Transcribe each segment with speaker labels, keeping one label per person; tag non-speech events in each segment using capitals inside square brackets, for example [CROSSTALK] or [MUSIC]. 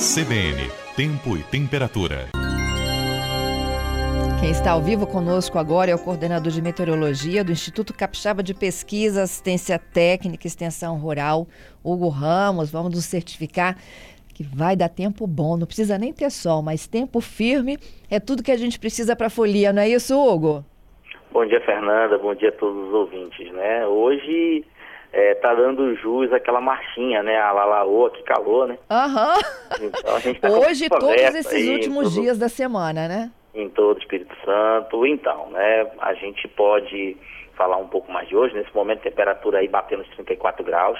Speaker 1: CBN, tempo e temperatura.
Speaker 2: Quem está ao vivo conosco agora é o coordenador de meteorologia do Instituto Capixaba de Pesquisa, Assistência Técnica e Extensão Rural, Hugo Ramos. Vamos nos certificar que vai dar tempo bom, não precisa nem ter sol, mas tempo firme é tudo que a gente precisa para a folia, não é isso, Hugo?
Speaker 3: Bom dia, Fernanda. Bom dia a todos os ouvintes, né? Hoje é, tá dando jus aquela marchinha, né? A Lalaoa, que calor, né?
Speaker 2: Aham. Então, tá Hoje, todos esses últimos todo, dias da semana, né?
Speaker 3: Em todo o Espírito Santo. Então, né? A gente pode falar um pouco mais de hoje. Nesse momento, temperatura aí batendo os 34 graus.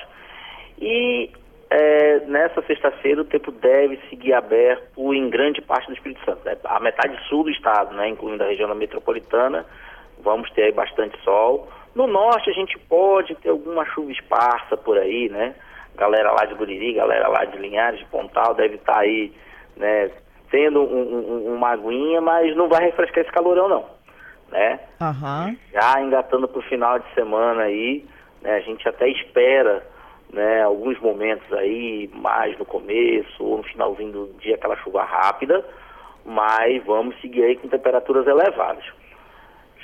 Speaker 3: E é, nessa sexta-feira o tempo deve seguir aberto em grande parte do Espírito Santo. Né? A metade sul do estado, né? Incluindo a região metropolitana, vamos ter aí bastante sol. No norte a gente pode ter alguma chuva esparsa por aí, né? Galera lá de Buriri, galera lá de Linhares, de Pontal, deve estar tá aí, né? Tendo um, um, uma aguinha, mas não vai refrescar esse calorão não, né?
Speaker 2: Uhum.
Speaker 3: Já engatando para o final de semana aí, né? A gente até espera, né? Alguns momentos aí, mais no começo ou no finalzinho do dia, aquela chuva rápida, mas vamos seguir aí com temperaturas elevadas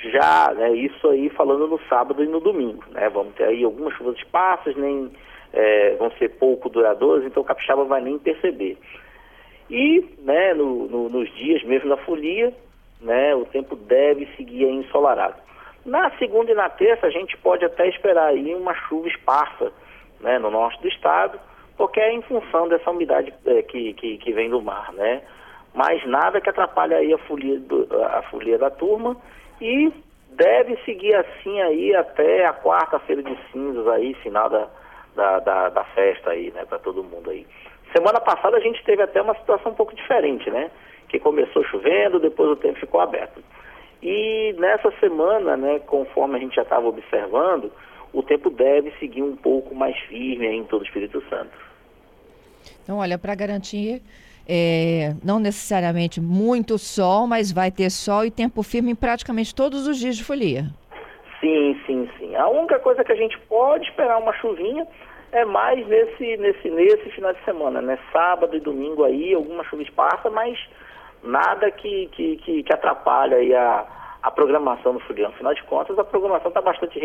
Speaker 3: já, né, isso aí falando no sábado e no domingo, né, vamos ter aí algumas chuvas esparsas, nem é, vão ser pouco duradouras, então o capixaba vai nem perceber. E, né, no, no, nos dias mesmo da folia, né, o tempo deve seguir ensolarado. Na segunda e na terça a gente pode até esperar aí uma chuva esparsa, né, no norte do estado, porque é em função dessa umidade é, que, que, que, vem do mar, né, mas nada que atrapalhe aí a folia, do, a folia da turma e deve seguir assim aí até a quarta-feira de cinzas aí, final da, da, da, da festa aí, né, para todo mundo aí. Semana passada a gente teve até uma situação um pouco diferente, né? Que começou chovendo, depois o tempo ficou aberto. E nessa semana, né, conforme a gente já estava observando, o tempo deve seguir um pouco mais firme em todo o Espírito Santo.
Speaker 2: Então, olha, para garantir é, não necessariamente muito sol, mas vai ter sol e tempo firme em praticamente todos os dias de folia.
Speaker 3: Sim, sim, sim. A única coisa que a gente pode esperar uma chuvinha é mais nesse, nesse, nesse final de semana, né? Sábado e domingo aí, alguma chuva esparsa, mas nada que, que, que, que atrapalhe aí a, a programação do folião. Afinal de contas, a programação está bastante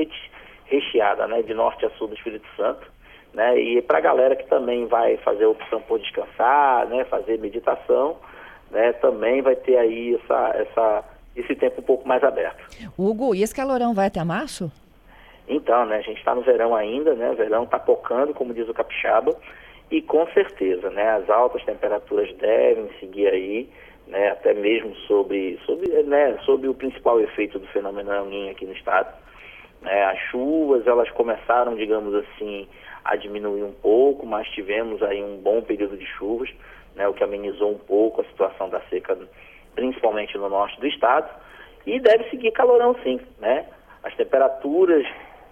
Speaker 3: recheada, né? De norte a sul do Espírito Santo. Né? E para a galera que também vai fazer a opção por descansar, né? fazer meditação, né? também vai ter aí essa, essa, esse tempo um pouco mais aberto.
Speaker 2: Hugo, e esse calorão vai até março?
Speaker 3: Então, né, a gente está no verão ainda, né? O verão está pocando, como diz o capixaba, e com certeza, né, as altas temperaturas devem seguir aí, né, até mesmo sobre, sobre, né, sobre o principal efeito do fenômeno El aqui no estado. Né, as chuvas, elas começaram, digamos assim, a diminuir um pouco, mas tivemos aí um bom período de chuvas, né, o que amenizou um pouco a situação da seca, principalmente no norte do estado, e deve seguir calorão sim, né? As temperaturas,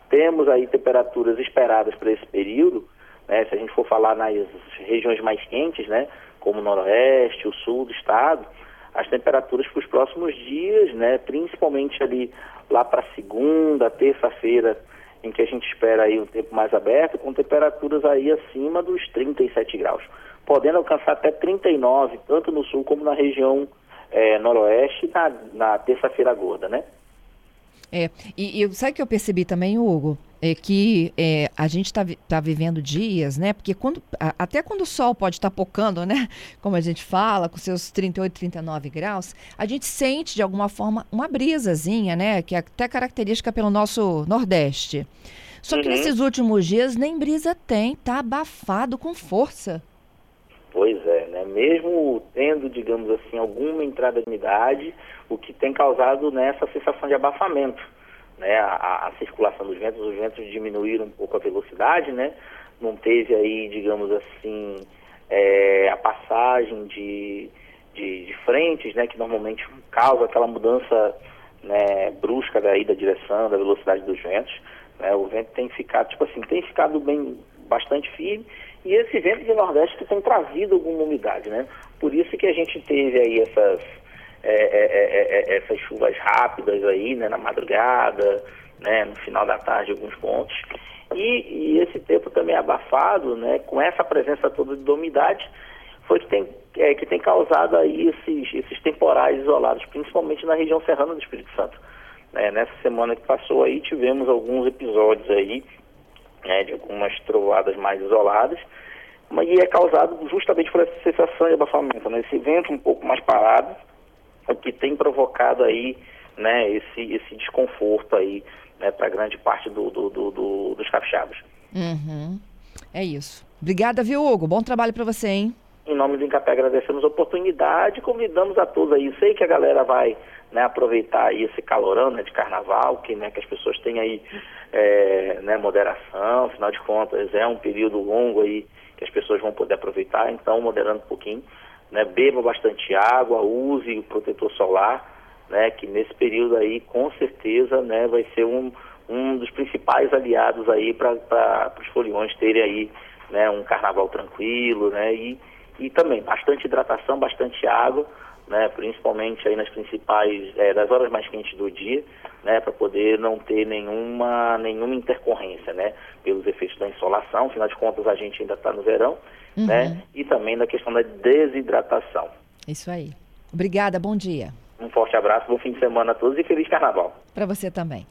Speaker 3: temos aí temperaturas esperadas para esse período, né? Se a gente for falar nas regiões mais quentes, né? Como o noroeste, o sul do estado, as temperaturas para os próximos dias, né? Principalmente ali lá para segunda, terça-feira, em que a gente espera aí um tempo mais aberto, com temperaturas aí acima dos 37 graus, podendo alcançar até 39, tanto no sul como na região é, noroeste, na, na terça-feira gorda, né?
Speaker 2: É, e, e sabe que eu percebi também, Hugo? É que é, a gente está tá vivendo dias, né? Porque quando, a, até quando o sol pode estar tá pocando, né? [LAUGHS] Como a gente fala, com seus 38, 39 graus, a gente sente de alguma forma uma brisazinha, né? Que é até característica pelo nosso Nordeste. Só que uhum. nesses últimos dias nem brisa tem, tá abafado com força.
Speaker 3: Pois é, né? Mesmo tendo, digamos assim, alguma entrada de umidade, o que tem causado nessa sensação de abafamento, né? A, a, circulação dos ventos, os ventos diminuíram um pouco a velocidade, né? Não teve aí, digamos assim, é, a passagem de, de, de, frentes, né? Que normalmente causa aquela mudança né, brusca daí da direção, da velocidade dos ventos. Né? O vento tem ficado, tipo assim, tem ficado bem, bastante firme e esse vento de nordeste que tem trazido alguma umidade, né? Por isso que a gente teve aí essas é é, é, é, essas chuvas rápidas aí, né, na madrugada, né, no final da tarde, alguns pontos. E, e, esse tempo também abafado, né, com essa presença toda de umidade, foi que tem, é, que tem causado aí esses, esses temporais isolados, principalmente na região serrana do Espírito Santo. É, nessa semana que passou aí tivemos alguns episódios aí né, de algumas trovoadas mais isoladas, mas é causado justamente por essa sensação de abafamento, né, esse vento um pouco mais parado, o que tem provocado aí né, esse, esse desconforto aí né, para grande parte do, do, do, do dos capixabas.
Speaker 2: Uhum. É isso. Obrigada, viu, Hugo? Bom trabalho para você, hein?
Speaker 3: Em nome do Encapé, agradecemos a oportunidade convidamos a todos aí. Sei que a galera vai né, aproveitar aí esse calorão né, de carnaval, que, né, que as pessoas têm aí é, né, moderação, afinal de contas é um período longo aí que as pessoas vão poder aproveitar, então moderando um pouquinho, né, beba bastante água, use o protetor solar, né, que nesse período aí com certeza né, vai ser um, um dos principais aliados aí para os foliões terem aí né, um carnaval tranquilo, né, e e também bastante hidratação, bastante água, né, principalmente aí nas principais, é, das horas mais quentes do dia, né, para poder não ter nenhuma, nenhuma intercorrência, né, pelos efeitos da insolação, afinal de contas a gente ainda está no verão, uhum. né, e também na questão da desidratação.
Speaker 2: Isso aí. Obrigada, bom dia.
Speaker 3: Um forte abraço, bom fim de semana a todos e feliz carnaval.
Speaker 2: Para você também.